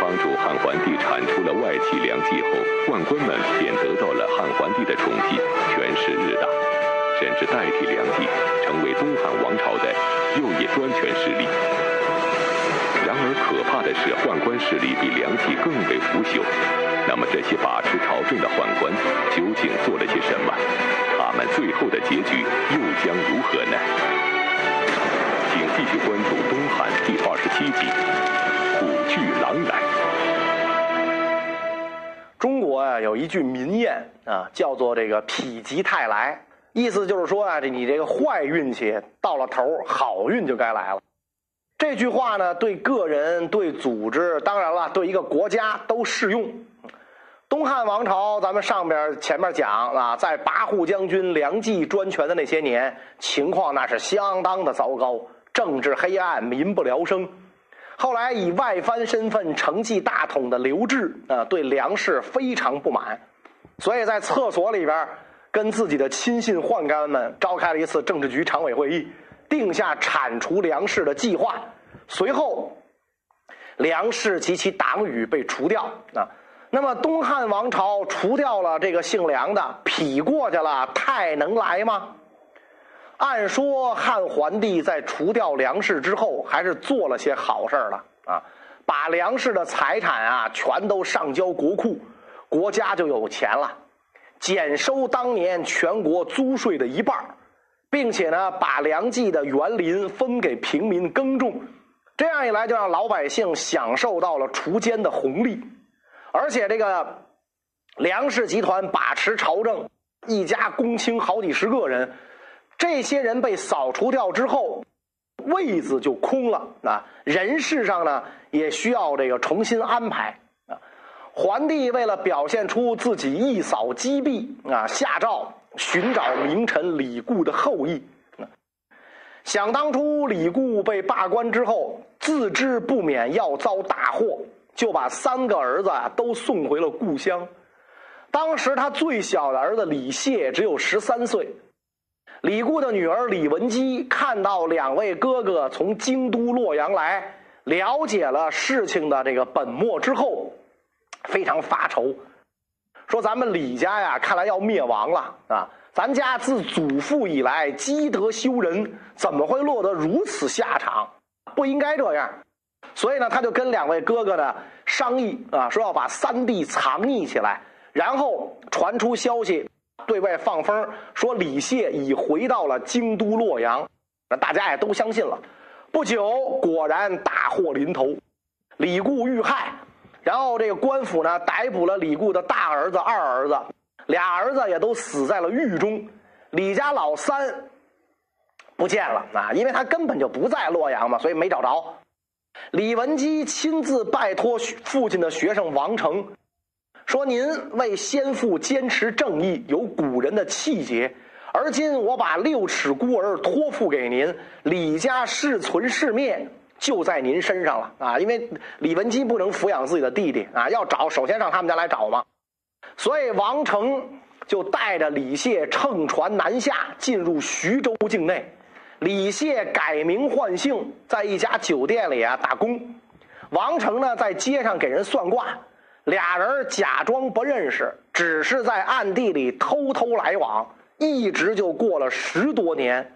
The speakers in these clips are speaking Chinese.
帮助汉桓帝铲除了外戚梁冀后，宦官们便得到了汉桓帝的宠信，权势日大，甚至代替梁冀成为东汉王朝的右翼专权势力。然而可怕的是，宦官势力比梁冀更为腐朽。那么这些把持朝政的宦官究竟做了些什么？他们最后的结局又将如何呢？请继续关注《东汉》第二十七集《踞狼来》。中国啊有一句民谚啊，叫做这个“否极泰来”，意思就是说啊，这你这个坏运气到了头，好运就该来了。这句话呢，对个人、对组织，当然了，对一个国家都适用。东汉王朝，咱们上边前面讲啊，在跋扈将军梁冀专权的那些年，情况那是相当的糟糕，政治黑暗，民不聊生。后来以外藩身份承继大统的刘志啊，对梁氏非常不满，所以在厕所里边跟自己的亲信宦官们召开了一次政治局常委会议，定下铲除梁氏的计划。随后，梁氏及其党羽被除掉啊。那么东汉王朝除掉了这个姓梁的，匹过去了，太能来吗？按说汉桓帝在除掉梁氏之后，还是做了些好事了啊，把梁氏的财产啊全都上交国库，国家就有钱了，减收当年全国租税的一半，并且呢把梁冀的园林分给平民耕种，这样一来就让老百姓享受到了锄奸的红利。而且这个梁氏集团把持朝政，一家公卿好几十个人，这些人被扫除掉之后，位子就空了啊。人事上呢，也需要这个重新安排啊。桓帝为了表现出自己一扫积弊啊，下诏寻找名臣李固的后裔。想当初李固被罢官之后，自知不免要遭大祸。就把三个儿子都送回了故乡。当时他最小的儿子李谢只有十三岁。李固的女儿李文姬看到两位哥哥从京都洛阳来，了解了事情的这个本末之后，非常发愁，说：“咱们李家呀，看来要灭亡了啊！咱家自祖父以来积德修仁，怎么会落得如此下场？不应该这样。”所以呢，他就跟两位哥哥呢商议啊，说要把三弟藏匿起来，然后传出消息，对外放风说李谢已回到了京都洛阳，那大家也都相信了。不久，果然大祸临头，李固遇害，然后这个官府呢逮捕了李固的大儿子、二儿子，俩儿子也都死在了狱中。李家老三不见了啊，因为他根本就不在洛阳嘛，所以没找着。李文基亲自拜托父亲的学生王成，说：“您为先父坚持正义，有古人的气节。而今我把六尺孤儿托付给您，李家是存是灭，就在您身上了啊！因为李文基不能抚养自己的弟弟啊，要找首先上他们家来找嘛。所以王成就带着李谢乘船南下，进入徐州境内。”李谢改名换姓，在一家酒店里啊打工。王成呢在街上给人算卦，俩人假装不认识，只是在暗地里偷偷来往，一直就过了十多年。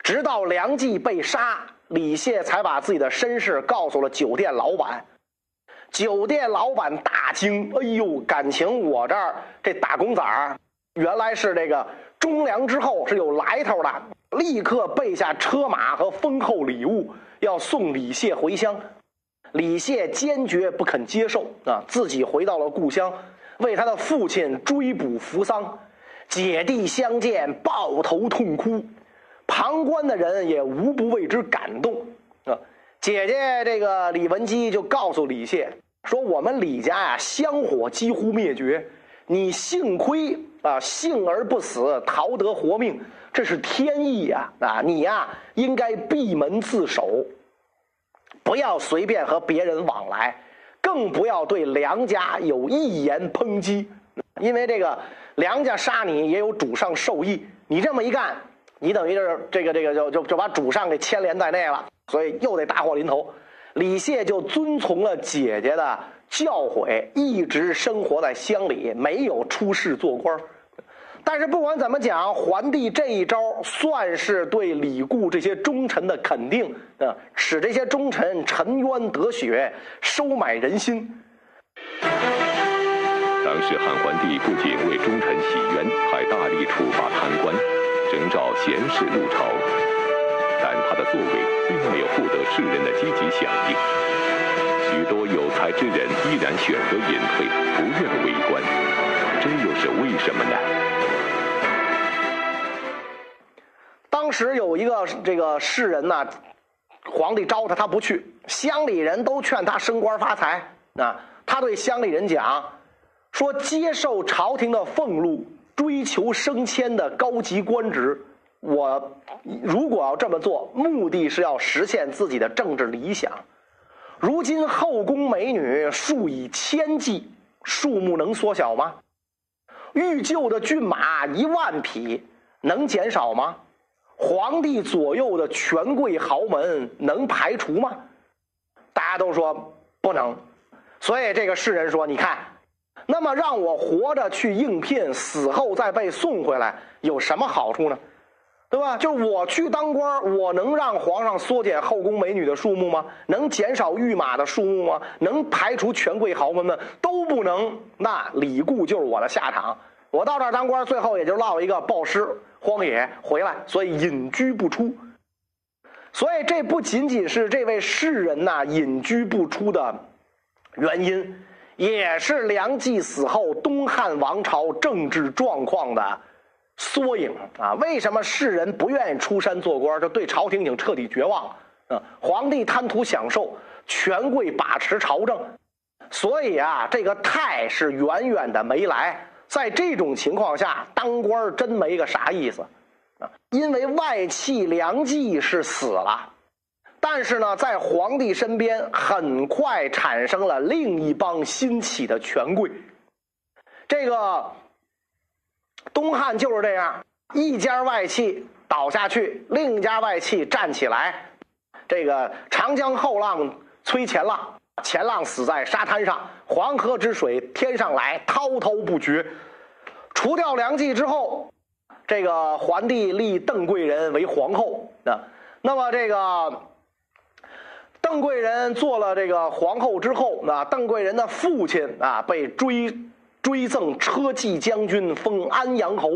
直到梁冀被杀，李谢才把自己的身世告诉了酒店老板。酒店老板大惊：“哎呦，感情我这儿这打工仔，原来是这个忠良之后，是有来头的。”立刻备下车马和丰厚礼物，要送李谢回乡。李谢坚决不肯接受啊！自己回到了故乡，为他的父亲追捕扶桑。姐弟相见，抱头痛哭。旁观的人也无不为之感动啊！姐姐这个李文姬就告诉李谢说：“我们李家呀，香火几乎灭绝，你幸亏啊，幸而不死，逃得活命。”这是天意呀！啊，你呀应该闭门自守，不要随便和别人往来，更不要对梁家有一言抨击，因为这个梁家杀你也有主上授意，你这么一干，你等于是这个这个就就就把主上给牵连在内了，所以又得大祸临头。李谢就遵从了姐姐的教诲，一直生活在乡里，没有出仕做官。但是不管怎么讲，桓帝这一招算是对李固这些忠臣的肯定啊，使这些忠臣沉冤得雪，收买人心。当时汉桓帝不仅为忠臣洗冤，还大力处罚贪官，征召贤士入朝，但他的作为并没有获得世人的积极响应，许多有才之人依然选择隐退，不愿为官，这又是为什么呢？当时有一个这个士人呢，皇帝招他，他不去。乡里人都劝他升官发财啊。他对乡里人讲，说接受朝廷的俸禄，追求升迁的高级官职。我如果要这么做，目的是要实现自己的政治理想。如今后宫美女数以千计，数目能缩小吗？御就的骏马一万匹，能减少吗？皇帝左右的权贵豪门能排除吗？大家都说不能，所以这个世人说：“你看，那么让我活着去应聘，死后再被送回来，有什么好处呢？对吧？就我去当官，我能让皇上缩减后宫美女的数目吗？能减少御马的数目吗？能排除权贵豪门吗？都不能。那李固就是我的下场。我到这儿当官，最后也就落一个暴尸。”荒野回来，所以隐居不出。所以这不仅仅是这位士人呐隐居不出的原因，也是梁冀死后东汉王朝政治状况的缩影啊！为什么士人不愿意出山做官？就对朝廷已经彻底绝望了啊！皇帝贪图享受，权贵把持朝政，所以啊，这个泰是远远的没来。在这种情况下，当官真没个啥意思，啊，因为外戚梁冀是死了，但是呢，在皇帝身边很快产生了另一帮新起的权贵。这个东汉就是这样，一家外戚倒下去，另一家外戚站起来。这个长江后浪催前浪。前浪死在沙滩上，黄河之水天上来，滔滔不绝。除掉梁冀之后，这个桓帝立邓贵人为皇后啊。那么这个邓贵人做了这个皇后之后，那邓贵人的父亲啊被追追赠车骑将军，封安阳侯；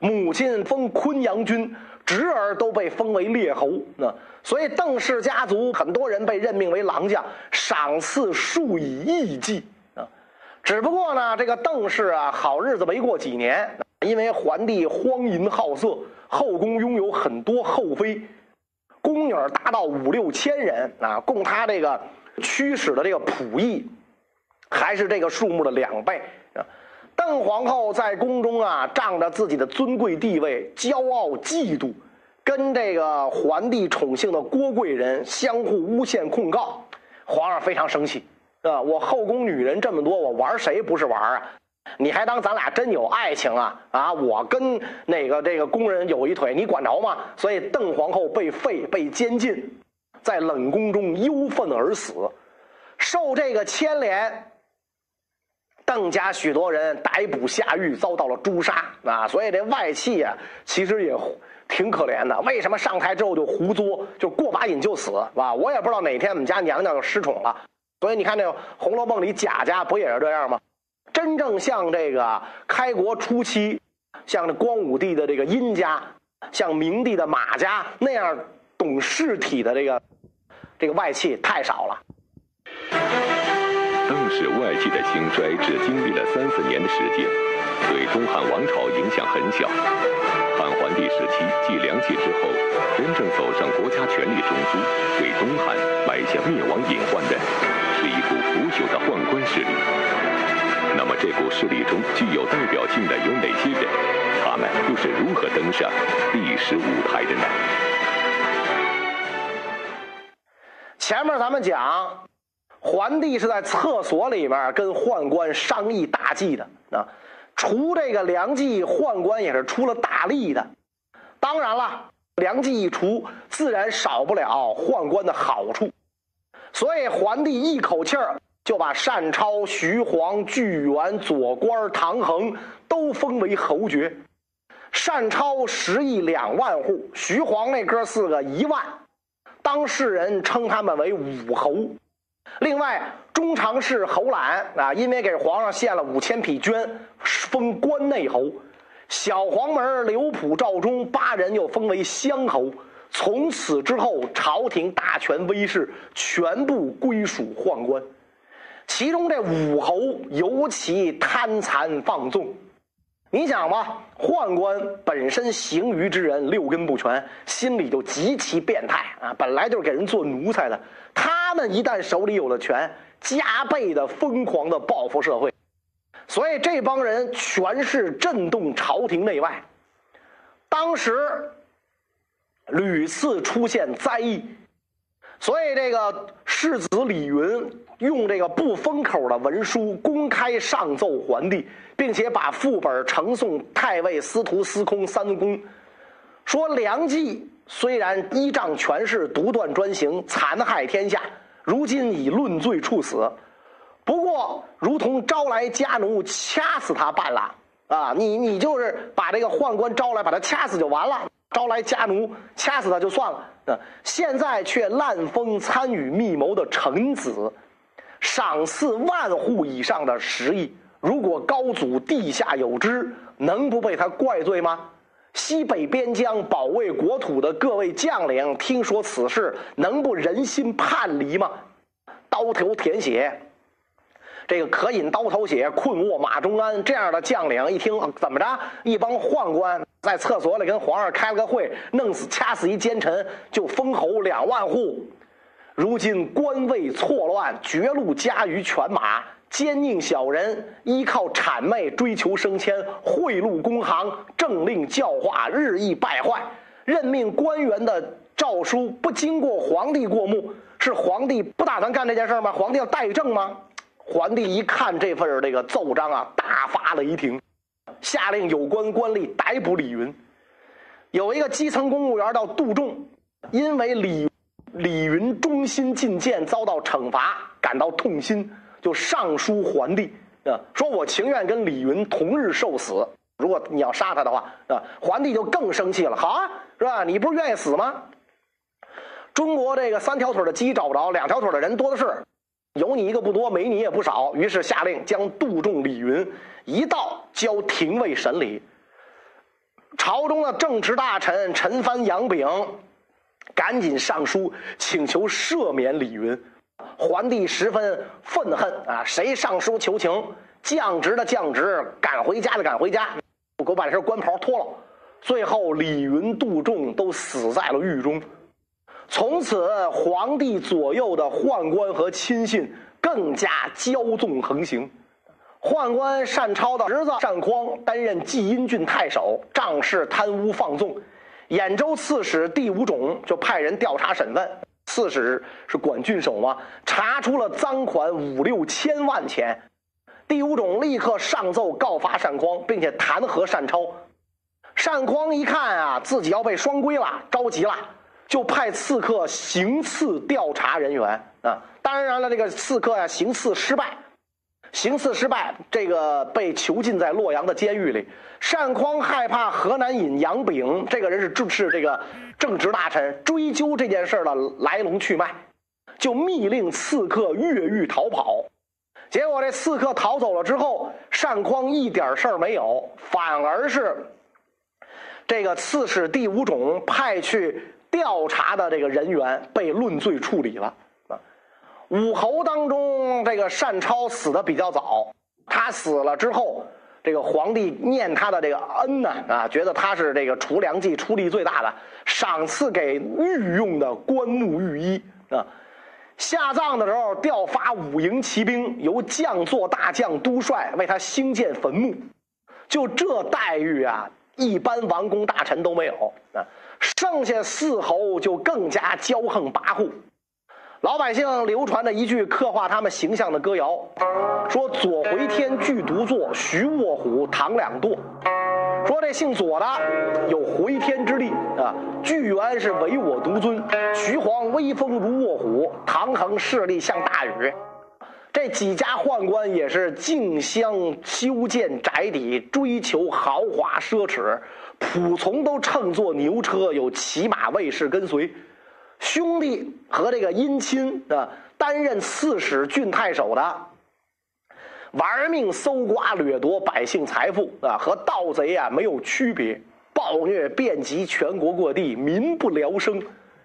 母亲封昆阳君。侄儿都被封为列侯，那所以邓氏家族很多人被任命为郎将，赏赐数以亿计啊。只不过呢，这个邓氏啊，好日子没过几年，因为桓帝荒淫好色，后宫拥有很多后妃，宫女达到五六千人啊，供他这个驱使的这个仆役，还是这个数目的两倍啊。邓皇后在宫中啊，仗着自己的尊贵地位，骄傲嫉妒，跟这个皇帝宠幸的郭贵人相互诬陷控告，皇上非常生气，啊，我后宫女人这么多，我玩谁不是玩啊？你还当咱俩真有爱情啊？啊，我跟那个这个宫人有一腿，你管着吗？所以邓皇后被废，被监禁，在冷宫中忧愤而死，受这个牵连。邓家许多人逮捕下狱，遭到了诛杀啊！所以这外戚啊，其实也挺可怜的。为什么上台之后就胡作，就过把瘾就死，是吧？我也不知道哪天我们家娘娘就失宠了。所以你看，这《红楼梦》里贾家不也是这样吗？真正像这个开国初期，像这光武帝的这个殷家，像明帝的马家那样懂事体的这个这个外戚太少了。邓氏外戚的兴衰只经历了三四年的时间，对东汉王朝影响很小。汉桓帝时期继梁冀之后，真正走上国家权力中枢，为东汉埋下灭亡隐患的，是一股腐朽的宦官势力。那么这股势力中具有代表性的有哪些人？他们又是如何登上历史舞台的呢？前面咱们讲。桓帝是在厕所里面跟宦官商议大计的啊，除这个梁冀，宦官也是出了大力的。当然了，梁冀一除，自然少不了宦官的好处。所以皇帝一口气儿就把单超、徐晃、巨源、左官、唐衡都封为侯爵。单超十亿两万户，徐晃那哥四个一万，当世人称他们为武侯。另外，中常侍侯览啊，因为给皇上献了五千匹绢，封关内侯；小黄门刘普、赵忠八人又封为乡侯。从此之后，朝廷大权威势全部归属宦官，其中这武侯尤其贪残放纵。你想吧，宦官本身行于之人六根不全，心里就极其变态啊！本来就是给人做奴才的，他他们一旦手里有了权，加倍的疯狂的报复社会，所以这帮人全是震动朝廷内外。当时屡次出现灾异，所以这个世子李云用这个不封口的文书公开上奏皇帝。并且把副本呈送太尉司徒司空三公，说梁冀虽然依仗权势独断专行，残害天下，如今已论罪处死，不过如同招来家奴掐死他罢了。啊，你你就是把这个宦官招来，把他掐死就完了，招来家奴掐死他就算了。啊，现在却滥封参与密谋的臣子，赏赐万户以上的食邑。如果高祖地下有知，能不被他怪罪吗？西北边疆保卫国土的各位将领，听说此事，能不人心叛离吗？刀头舔血，这个可饮刀头血，困卧马中安。这样的将领一听，怎么着？一帮宦官在厕所里跟皇上开了个会，弄死掐死一奸臣，就封侯两万户。如今官位错乱，绝路加于犬马。奸佞小人依靠谄媚追求升迁，贿赂公行，政令教化日益败坏。任命官员的诏书不经过皇帝过目，是皇帝不打算干这件事吗？皇帝要代政吗？皇帝一看这份这个奏章啊，大发雷霆，下令有关官吏逮捕李云。有一个基层公务员叫杜仲，因为李李云忠心进谏遭到惩罚，感到痛心。就上书皇帝啊，说我情愿跟李云同日受死。如果你要杀他的话啊，皇帝就更生气了。好啊，是吧？你不是愿意死吗？中国这个三条腿的鸡找不着，两条腿的人多的是，有你一个不多，没你也不少。于是下令将杜仲、李云一道交廷尉审理。朝中的正直大臣陈蕃、杨炳赶紧上书请求赦免李云。皇帝十分愤恨啊！谁上书求情，降职的降职，赶回家的赶回家，给我把这身官袍脱了。最后，李云、杜仲都死在了狱中。从此，皇帝左右的宦官和亲信更加骄纵横行。宦官单超的儿子单匡担任济阴郡太守，仗势贪污放纵。兖州刺史第五种就派人调查审问。刺史是管郡守吗？查出了赃款五六千万钱，第五种立刻上奏告发单匡，并且弹劾单超。单匡一看啊，自己要被双规了，着急了，就派刺客行刺调查人员啊。当然了，这个刺客呀，行刺失败。行刺失败，这个被囚禁在洛阳的监狱里。单匡害怕河南尹杨炳这个人是正是这个正直大臣，追究这件事的来龙去脉，就密令刺客越狱逃跑。结果这刺客逃走了之后，单匡一点事儿没有，反而是这个刺史第五种派去调查的这个人员被论罪处理了。武侯当中，这个单超死的比较早。他死了之后，这个皇帝念他的这个恩呢，啊，觉得他是这个除梁冀出力最大的，赏赐给御用的棺木御医啊。下葬的时候，调发五营骑兵，由将作大将督帅为他兴建坟墓。就这待遇啊，一般王公大臣都没有啊。剩下四侯就更加骄横跋扈。老百姓流传着一句刻画他们形象的歌谣，说：“左回天巨独坐，徐卧虎堂两堕。”说这姓左的有回天之力啊，巨猿是唯我独尊，徐晃威风如卧虎，唐衡势力像大禹。这几家宦官也是竞相修建宅邸，追求豪华奢侈，仆从都乘坐牛车，有骑马卫士跟随。兄弟和这个姻亲啊，担任刺史、郡太守的，玩命搜刮掠夺百姓财富啊，和盗贼啊没有区别，暴虐遍及全国各地，民不聊生，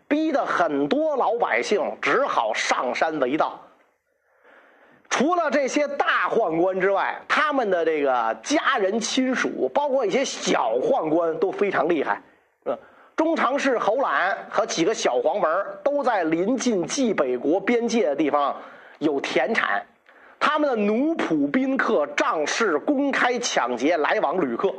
逼得很多老百姓只好上山为盗。除了这些大宦官之外，他们的这个家人亲属，包括一些小宦官，都非常厉害。中常侍侯览和几个小黄门都在临近冀北国边界的地方有田产，他们的奴仆、宾客、仗势公开抢劫来往旅客，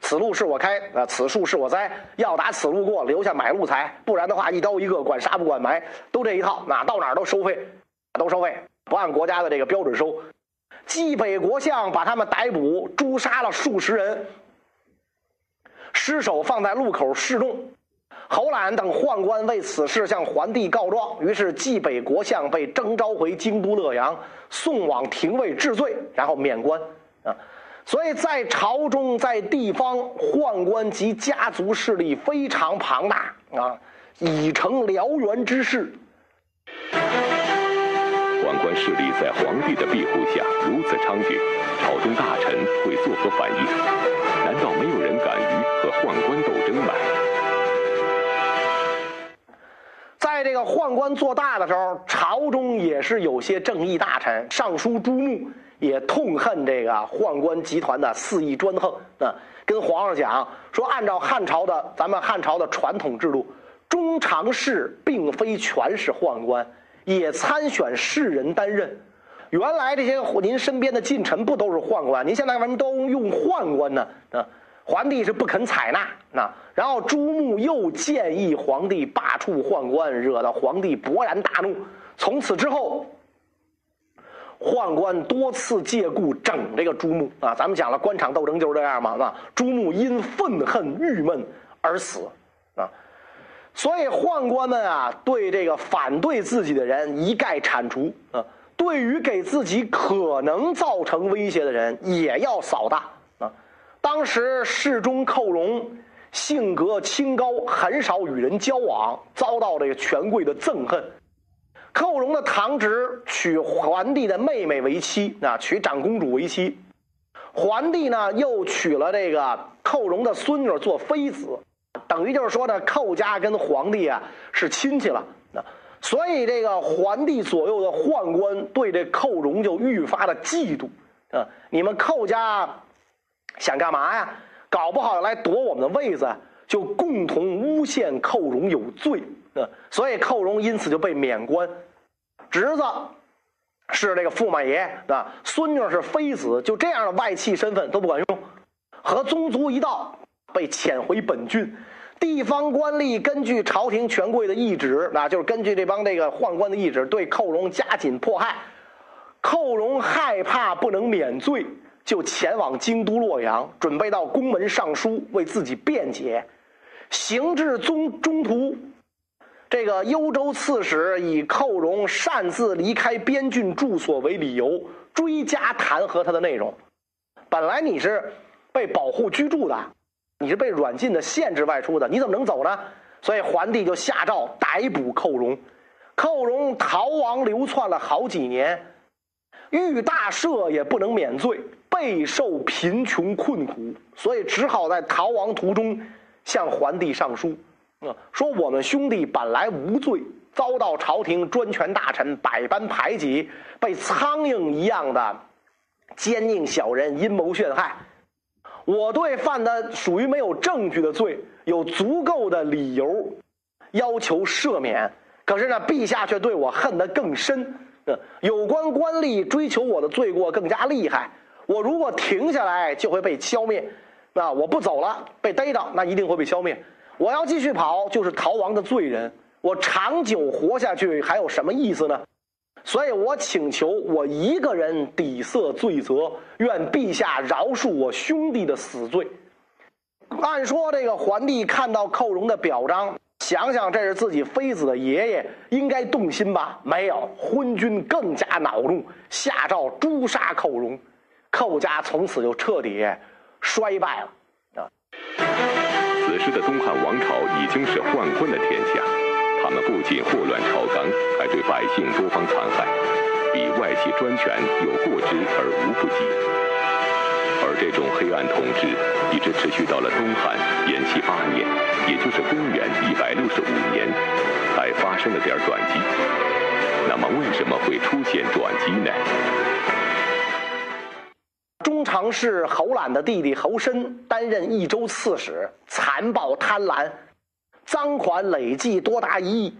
此路是我开，啊，此树是我栽，要打此路过，留下买路财，不然的话，一刀一个，管杀不管埋，都这一套，哪到哪都收费，都收费。不按国家的这个标准收，冀北国相把他们逮捕，诛杀了数十人，尸首放在路口示众。侯览等宦官为此事向桓帝告状，于是冀北国相被征召回京都洛阳，送往廷尉治罪，然后免官。啊，所以在朝中，在地方，宦官及家族势力非常庞大啊，已成燎原之势。宦官势力在皇帝的庇护下如此猖獗，朝中大臣会作何反应？难道没有人敢于和宦官斗争吗？在这个宦官做大的时候，朝中也是有些正义大臣，尚书朱穆也痛恨这个宦官集团的肆意专横那，跟皇上讲说，按照汉朝的咱们汉朝的传统制度，中常侍并非全是宦官。也参选士人担任，原来这些您身边的近臣不都是宦官？您现在为什么都用宦官呢？啊，皇帝是不肯采纳。那然后朱穆又建议皇帝罢黜宦官，惹得皇帝勃然大怒。从此之后，宦官多次借故整这个朱穆啊。咱们讲了官场斗争就是这样嘛。啊，朱穆因愤恨郁闷而死啊。所以宦官们啊，对这个反对自己的人一概铲除啊；对于给自己可能造成威胁的人，也要扫荡。当时侍中寇荣性格清高，很少与人交往，遭到这个权贵的憎恨。寇荣的堂侄娶桓帝的妹妹为妻啊，娶长公主为妻。桓帝呢，又娶了这个寇荣的孙女做妃子。等于就是说呢，寇家跟皇帝啊是亲戚了，那所以这个皇帝左右的宦官对这寇荣就愈发的嫉妒啊！你们寇家想干嘛呀？搞不好来夺我们的位子，就共同诬陷寇荣有罪啊！所以寇荣因此就被免官，侄子是这个驸马爷啊，孙女是妃子，就这样的外戚身份都不管用，和宗族一道被遣回本郡。地方官吏根据朝廷权贵的懿旨，那就是根据这帮这个宦官的懿旨，对寇荣加紧迫害。寇荣害怕不能免罪，就前往京都洛阳，准备到宫门上书为自己辩解。行至中中途，这个幽州刺史以寇荣擅自离开边郡住所为理由，追加弹劾他的内容。本来你是被保护居住的。你是被软禁的，限制外出的，你怎么能走呢？所以桓帝就下诏逮捕寇荣，寇荣逃亡流窜了好几年，遇大赦也不能免罪，备受贫穷困苦，所以只好在逃亡途中向桓帝上书，啊，说我们兄弟本来无罪，遭到朝廷专权大臣百般排挤，被苍蝇一样的奸佞小人阴谋陷害。我对犯的属于没有证据的罪，有足够的理由要求赦免。可是呢，陛下却对我恨得更深。有关官吏追求我的罪过更加厉害。我如果停下来，就会被消灭。那我不走了，被逮到，那一定会被消灭。我要继续跑，就是逃亡的罪人。我长久活下去，还有什么意思呢？所以我请求我一个人抵赦罪责，愿陛下饶恕我兄弟的死罪。按说这个桓帝看到寇荣的表彰，想想这是自己妃子的爷爷，应该动心吧？没有，昏君更加恼怒，下诏诛杀寇荣，寇家从此就彻底衰败了。啊，此时的东汉王朝已经是宦官的天下，他们不仅祸乱朝纲，还对百姓多方残害，比外戚专权有过之而无不及。而这种黑暗统治一直持续到了东汉延禧八年，也就是公元一百六十五年，才发生了点转机。那么，为什么会出现转机呢？中常侍侯览的弟弟侯申担任益州刺史，残暴贪婪，赃款累计多达一亿，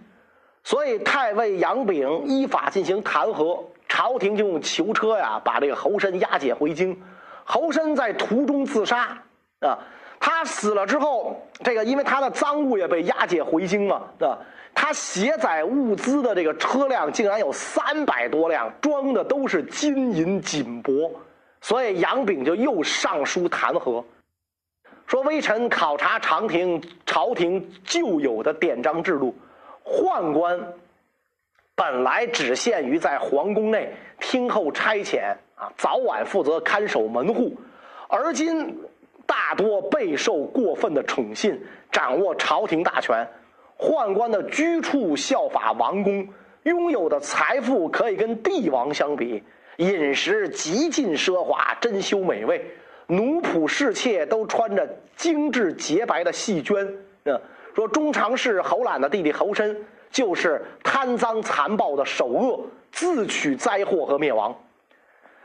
所以太尉杨炳依法进行弹劾，朝廷就用囚车呀把这个侯申押解回京。侯申在途中自杀啊！他死了之后，这个因为他的赃物也被押解回京嘛，啊，他携载物资的这个车辆竟然有三百多辆，装的都是金银锦帛，所以杨炳就又上书弹劾，说微臣考察长廷朝廷旧有的典章制度，宦官本来只限于在皇宫内听候差遣啊。早晚负责看守门户，而今大多备受过分的宠信，掌握朝廷大权。宦官的居处效法王宫，拥有的财富可以跟帝王相比，饮食极尽奢华，珍馐美味，奴仆侍妾都穿着精致洁白的细绢。嗯，说中常侍侯览的弟弟侯申，就是贪赃残暴的首恶，自取灾祸和灭亡。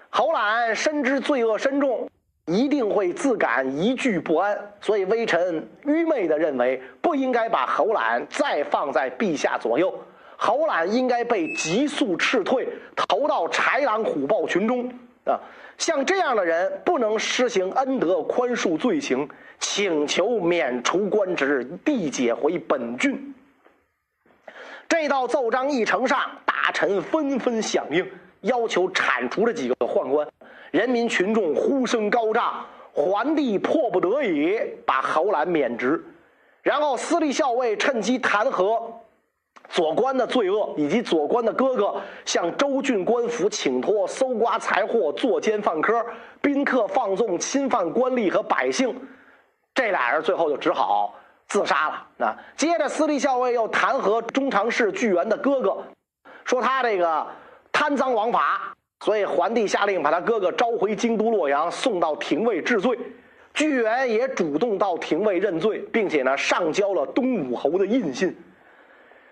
侯览深知罪恶深重，一定会自感疑惧不安，所以微臣愚昧的认为，不应该把侯览再放在陛下左右。侯览应该被急速斥退，投到豺狼虎豹群中。啊，像这样的人，不能施行恩德宽恕罪行，请求免除官职，递解回本郡。这道奏章一呈上，大臣纷纷响应。要求铲除这几个宦官，人民群众呼声高涨，桓帝迫不得已把侯览免职，然后司隶校尉趁机弹劾左官的罪恶，以及左官的哥哥向州郡官府请托搜刮财货、作奸犯科、宾客放纵、侵犯官吏和百姓，这俩人最后就只好自杀了。那接着，司隶校尉又弹劾中常侍巨源的哥哥，说他这个。贪赃枉法，所以桓帝下令把他哥哥召回京都洛阳，送到廷尉治罪。巨源也主动到廷尉认罪，并且呢上交了东武侯的印信。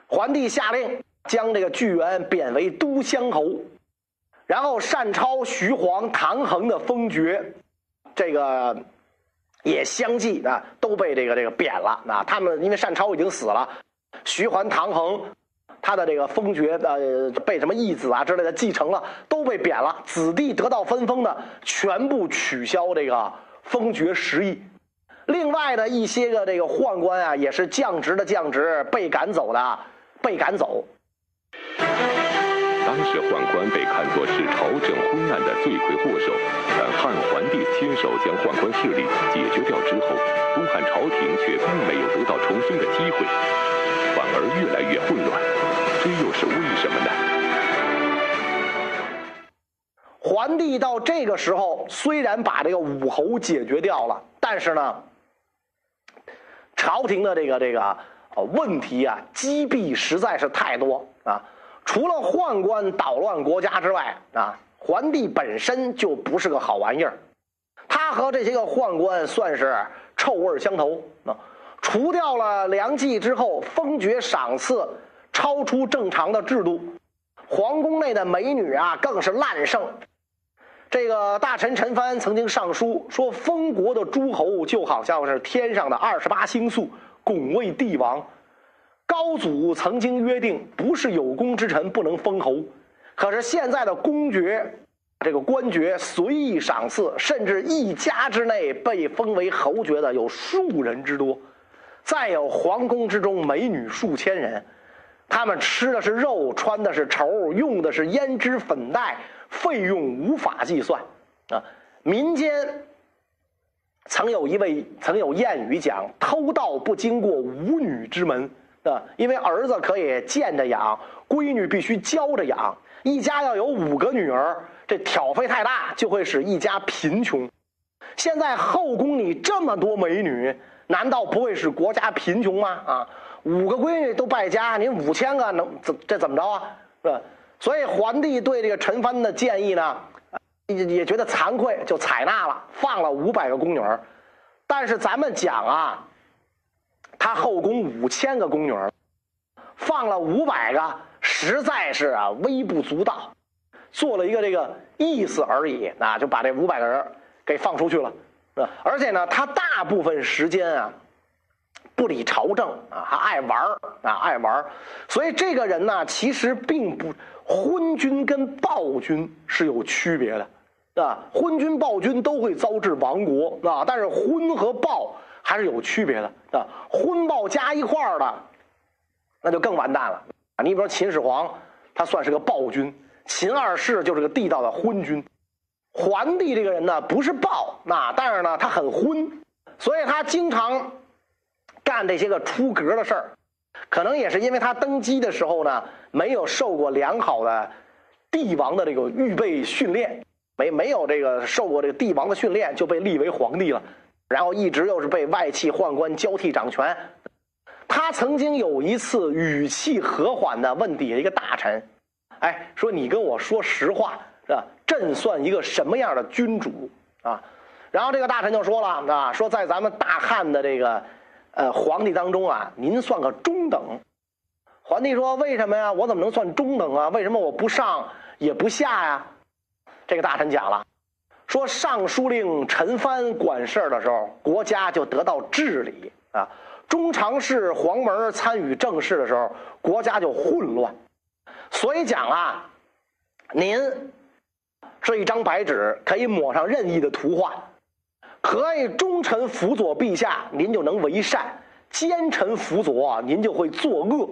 桓帝下令将这个巨源贬为都乡侯，然后单超、徐晃、唐衡的封爵，这个也相继啊都被这个这个贬了。啊，他们因为单超已经死了，徐桓、唐衡。他的这个封爵呃被什么义子啊之类的继承了，都被贬了，子弟得到分封的全部取消这个封爵实役。另外的一些个这个宦官啊，也是降职的降职，被赶走的被赶走。当时宦官被看作是朝政昏暗的罪魁祸首，但汉桓帝亲手将宦官势力解决掉之后，东汉朝廷却并没有得到重生的机会，反而越来越混乱。这又是为什么呢？桓帝到这个时候虽然把这个武侯解决掉了，但是呢，朝廷的这个这个啊问题啊，积弊实在是太多啊。除了宦官捣乱国家之外啊，桓帝本身就不是个好玩意儿。他和这些个宦官算是臭味相投啊。除掉了梁冀之后，封爵赏赐。超出正常的制度，皇宫内的美女啊更是滥盛。这个大臣陈蕃曾经上书说，封国的诸侯就好像是天上的二十八星宿，拱卫帝王。高祖曾经约定，不是有功之臣不能封侯。可是现在的公爵，这个官爵随意赏赐，甚至一家之内被封为侯爵的有数人之多。再有皇宫之中美女数千人。他们吃的是肉，穿的是绸，用的是胭脂粉黛，费用无法计算，啊！民间曾有一位曾有谚语讲：“偷盗不经过五女之门。”啊，因为儿子可以见着养，闺女必须教着养。一家要有五个女儿，这挑费太大，就会使一家贫穷。现在后宫里这么多美女，难道不会使国家贫穷吗？啊，五个闺女都败家，您五千个能怎这怎么着啊？是吧？所以皇帝对这个陈蕃的建议呢，也也觉得惭愧，就采纳了，放了五百个宫女儿。但是咱们讲啊。他后宫五千个宫女儿，放了五百个，实在是啊微不足道，做了一个这个意思而已，那就把这五百个人给放出去了，啊！而且呢，他大部分时间啊不理朝政啊，还爱玩啊，爱玩所以这个人呢，其实并不昏君跟暴君是有区别的，啊，昏君暴君都会遭致亡国啊，但是昏和暴。还是有区别的啊，昏暴加一块儿的，那就更完蛋了啊！你比如说秦始皇，他算是个暴君；秦二世就是个地道的昏君。桓帝这个人呢，不是暴，那但是呢，他很昏，所以他经常干这些个出格的事儿。可能也是因为他登基的时候呢，没有受过良好的帝王的这个预备训练，没没有这个受过这个帝王的训练，就被立为皇帝了。然后一直又是被外戚宦官交替掌权，他曾经有一次语气和缓的问底下一个大臣：“哎，说你跟我说实话，是吧？朕算一个什么样的君主啊？”然后这个大臣就说了：“啊，说在咱们大汉的这个呃皇帝当中啊，您算个中等。”皇帝说：“为什么呀？我怎么能算中等啊？为什么我不上也不下呀？”这个大臣讲了。说尚书令陈蕃管事儿的时候，国家就得到治理啊；中常侍黄门参与政事的时候，国家就混乱。所以讲啊，您是一张白纸，可以抹上任意的图画，可以忠臣辅佐陛下，您就能为善；奸臣辅佐，您就会作恶。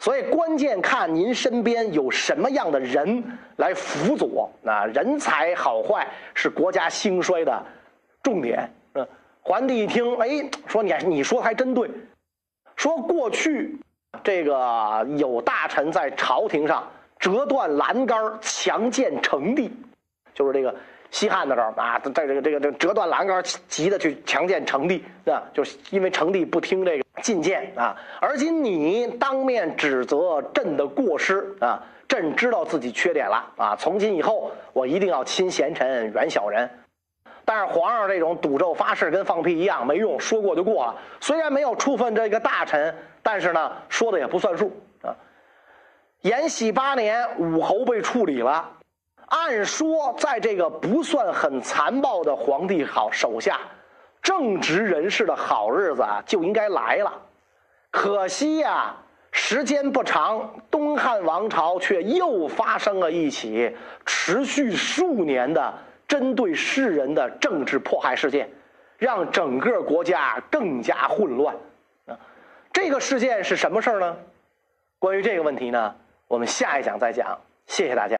所以关键看您身边有什么样的人来辅佐，那人才好坏是国家兴衰的重点。嗯，皇帝一听，哎，说你你说的还真对，说过去这个有大臣在朝廷上折断栏杆强建城地，就是这个。西汉的时候啊，在这个这个这折断栏杆，急的去强建成帝，啊，就是因为成帝不听这个进谏啊。而今你当面指责朕的过失啊，朕知道自己缺点了啊。从今以后，我一定要亲贤臣，远小人。但是皇上这种赌咒发誓跟放屁一样，没用，说过就过了。虽然没有处分这个大臣，但是呢，说的也不算数啊。延禧八年，武侯被处理了。按说，在这个不算很残暴的皇帝好手下，正直人士的好日子啊就应该来了。可惜呀，时间不长，东汉王朝却又发生了一起持续数年的针对世人的政治迫害事件，让整个国家更加混乱。啊，这个事件是什么事儿呢？关于这个问题呢，我们下一讲再讲。谢谢大家。